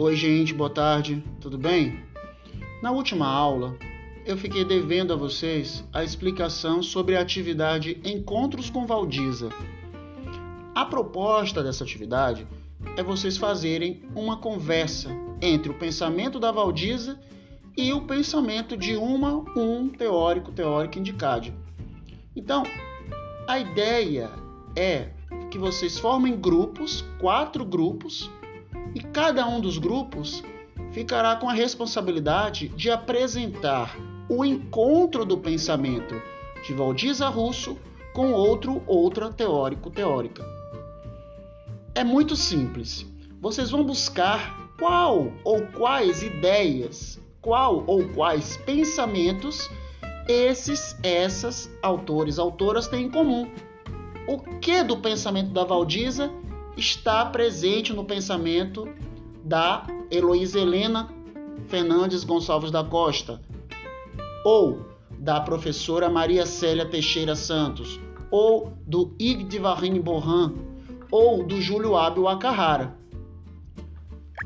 Oi, gente, boa tarde, tudo bem? Na última aula, eu fiquei devendo a vocês a explicação sobre a atividade Encontros com Valdiza. A proposta dessa atividade é vocês fazerem uma conversa entre o pensamento da Valdiza e o pensamento de uma um teórico teórico indicado. Então, a ideia é que vocês formem grupos, quatro grupos, e cada um dos grupos ficará com a responsabilidade de apresentar o encontro do pensamento de Valdiza Russo com outro outra teórico teórica. É muito simples. Vocês vão buscar qual ou quais ideias, qual ou quais pensamentos esses essas autores, autoras têm em comum. O que do pensamento da Valdiza está presente no pensamento da Heloísa Helena Fernandes Gonçalves da Costa, ou da professora Maria Célia Teixeira Santos, ou do Ig de Varine Borran, ou do Júlio Ábio Acarrara.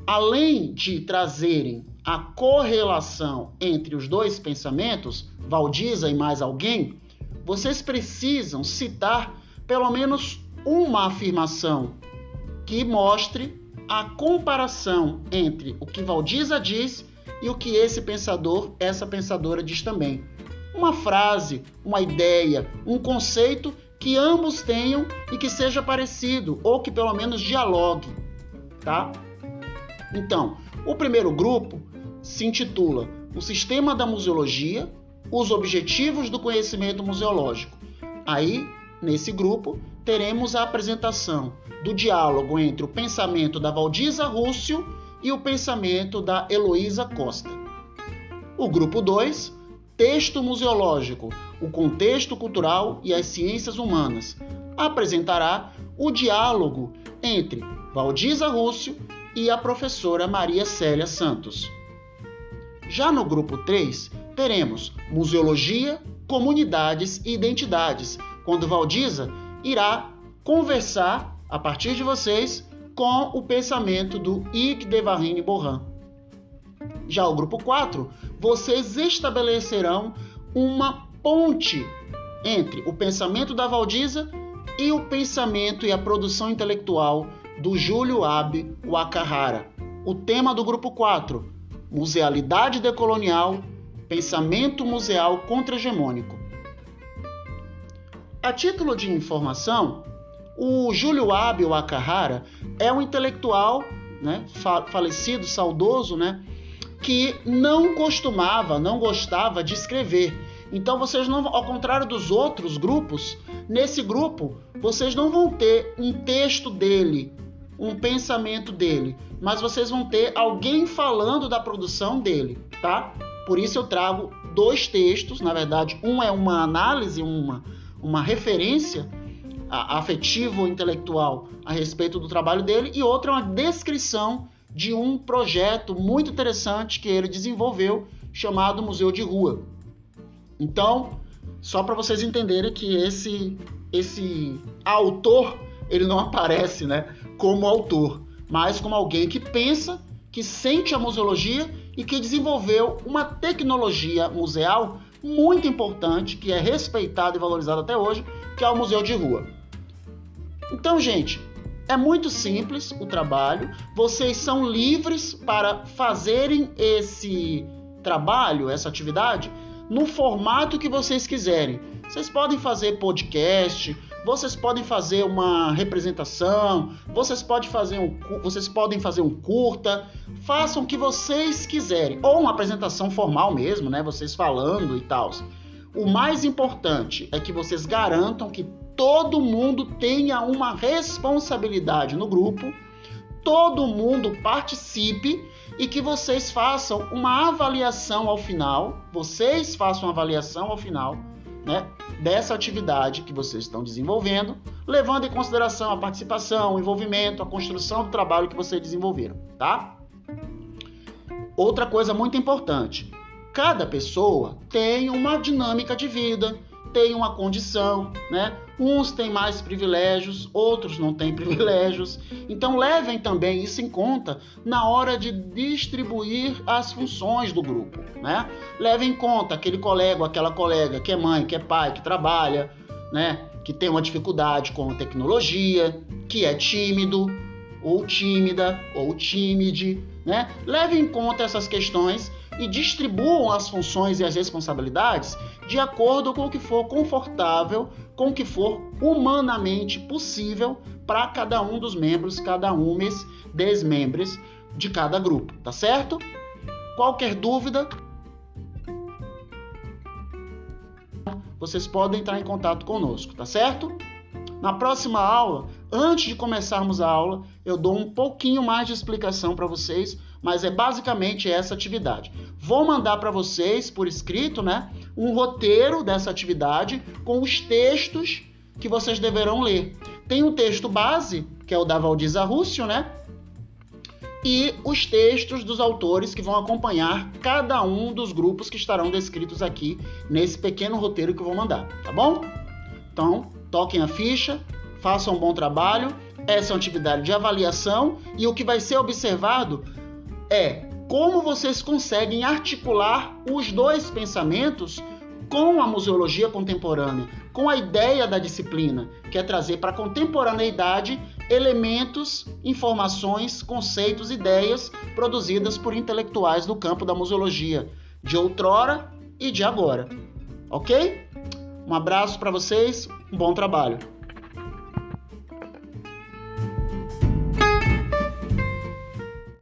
Além de trazerem a correlação entre os dois pensamentos, Valdiza e mais alguém, vocês precisam citar pelo menos uma afirmação que mostre a comparação entre o que Valdiza diz e o que esse pensador, essa pensadora diz também. Uma frase, uma ideia, um conceito que ambos tenham e que seja parecido ou que pelo menos dialogue, tá? Então, o primeiro grupo se intitula O Sistema da Museologia, os objetivos do conhecimento museológico. Aí, nesse grupo, teremos a apresentação do diálogo entre o pensamento da Valdiza Rússio e o pensamento da Heloísa Costa. O grupo 2, texto museológico, o contexto cultural e as ciências humanas, apresentará o diálogo entre Valdiza Rússio e a professora Maria Célia Santos. Já no grupo 3, teremos Museologia, Comunidades e Identidades, quando Valdiza irá conversar, a partir de vocês, com o pensamento do Ig de Varine Borran. Já o grupo 4, vocês estabelecerão uma ponte entre o pensamento da Valdiza e o pensamento e a produção intelectual do Júlio Abe Wakahara. O tema do grupo 4, Musealidade decolonial Pensamento Museal Contra-Hegemônico. A título de informação, o Júlio Abel Akahara é um intelectual né, falecido, saudoso, né, que não costumava, não gostava de escrever. Então vocês não, ao contrário dos outros grupos, nesse grupo vocês não vão ter um texto dele, um pensamento dele, mas vocês vão ter alguém falando da produção dele, tá? Por isso eu trago dois textos, na verdade, um é uma análise, uma, uma referência afetivo ou intelectual a respeito do trabalho dele e outro é uma descrição de um projeto muito interessante que ele desenvolveu chamado Museu de Rua. Então, só para vocês entenderem que esse esse autor ele não aparece, né, como autor, mas como alguém que pensa, que sente a museologia e que desenvolveu uma tecnologia museal muito importante, que é respeitada e valorizada até hoje, que é o Museu de Rua. Então, gente, é muito simples o trabalho, vocês são livres para fazerem esse trabalho, essa atividade, no formato que vocês quiserem. Vocês podem fazer podcast, vocês podem fazer uma representação, vocês podem fazer um, vocês podem fazer um curta, façam o que vocês quiserem, ou uma apresentação formal mesmo, né, vocês falando e tal. O mais importante é que vocês garantam que todo mundo tenha uma responsabilidade no grupo, todo mundo participe e que vocês façam uma avaliação ao final, vocês façam uma avaliação ao final né, dessa atividade que vocês estão desenvolvendo, levando em consideração a participação, o envolvimento, a construção do trabalho que vocês desenvolveram, tá? Outra coisa muito importante: cada pessoa tem uma dinâmica de vida, têm uma condição, né? Uns têm mais privilégios, outros não têm privilégios. Então levem também isso em conta na hora de distribuir as funções do grupo, né? Levem em conta aquele colega, aquela colega que é mãe, que é pai, que trabalha, né? Que tem uma dificuldade com tecnologia, que é tímido ou tímida ou tímide, né? Leve em conta essas questões e distribuam as funções e as responsabilidades de acordo com o que for confortável, com o que for humanamente possível para cada um dos membros, cada um dos membros de cada grupo, tá certo? Qualquer dúvida, vocês podem entrar em contato conosco, tá certo? Na próxima aula, antes de começarmos a aula, eu dou um pouquinho mais de explicação para vocês, mas é basicamente essa atividade. Vou mandar para vocês por escrito, né, um roteiro dessa atividade com os textos que vocês deverão ler. Tem um texto base, que é o da Valdiza Rússio, né? E os textos dos autores que vão acompanhar cada um dos grupos que estarão descritos aqui nesse pequeno roteiro que eu vou mandar, tá bom? Então, toquem a ficha, façam um bom trabalho. Essa é uma atividade de avaliação e o que vai ser observado é como vocês conseguem articular os dois pensamentos com a museologia contemporânea, com a ideia da disciplina, que é trazer para a contemporaneidade elementos, informações, conceitos, ideias produzidas por intelectuais do campo da museologia, de outrora e de agora. Ok? Um abraço para vocês, um bom trabalho.